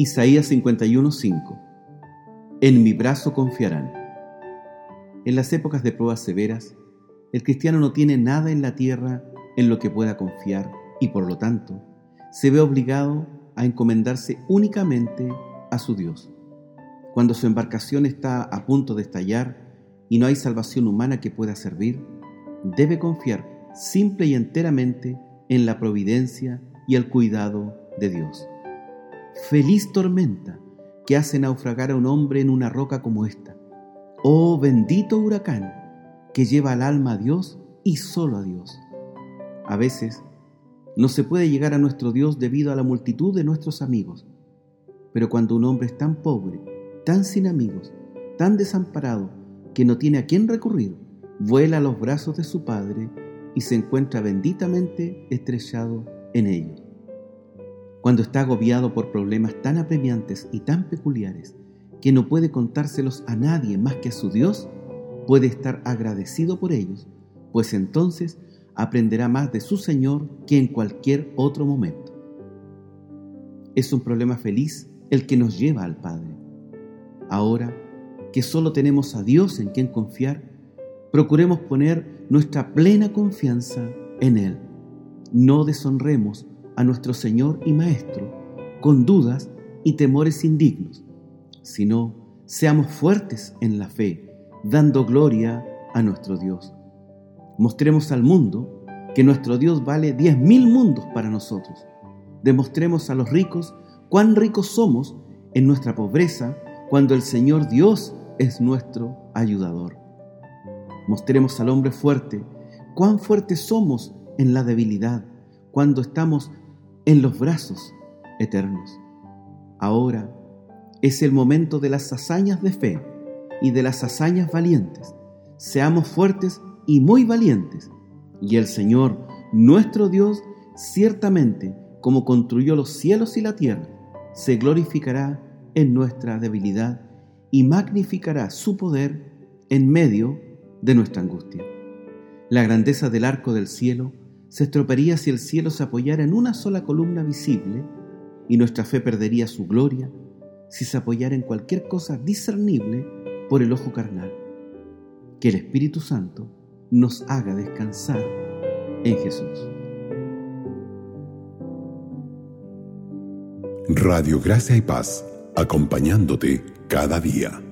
Isaías 51:5 En mi brazo confiarán. En las épocas de pruebas severas, el cristiano no tiene nada en la tierra en lo que pueda confiar y por lo tanto se ve obligado a encomendarse únicamente a su Dios. Cuando su embarcación está a punto de estallar y no hay salvación humana que pueda servir, debe confiar simple y enteramente en la providencia y el cuidado de Dios. Feliz tormenta que hace naufragar a un hombre en una roca como esta. Oh bendito huracán que lleva al alma a Dios y solo a Dios. A veces no se puede llegar a nuestro Dios debido a la multitud de nuestros amigos, pero cuando un hombre es tan pobre, tan sin amigos, tan desamparado, que no tiene a quién recurrir, vuela a los brazos de su Padre y se encuentra benditamente estrellado en ellos. Cuando está agobiado por problemas tan apremiantes y tan peculiares que no puede contárselos a nadie más que a su Dios, puede estar agradecido por ellos, pues entonces aprenderá más de su Señor que en cualquier otro momento. Es un problema feliz el que nos lleva al Padre. Ahora que solo tenemos a Dios en quien confiar, procuremos poner nuestra plena confianza en Él. No deshonremos a nuestro Señor y Maestro con dudas y temores indignos, sino seamos fuertes en la fe, dando gloria a nuestro Dios. Mostremos al mundo que nuestro Dios vale diez mil mundos para nosotros. Demostremos a los ricos cuán ricos somos en nuestra pobreza cuando el Señor Dios es nuestro ayudador. Mostremos al hombre fuerte cuán fuertes somos en la debilidad cuando estamos en los brazos eternos. Ahora es el momento de las hazañas de fe y de las hazañas valientes. Seamos fuertes y muy valientes. Y el Señor, nuestro Dios, ciertamente, como construyó los cielos y la tierra, se glorificará en nuestra debilidad y magnificará su poder en medio de nuestra angustia. La grandeza del arco del cielo se estropearía si el cielo se apoyara en una sola columna visible y nuestra fe perdería su gloria si se apoyara en cualquier cosa discernible por el ojo carnal. Que el Espíritu Santo nos haga descansar en Jesús. Radio Gracia y Paz, acompañándote cada día.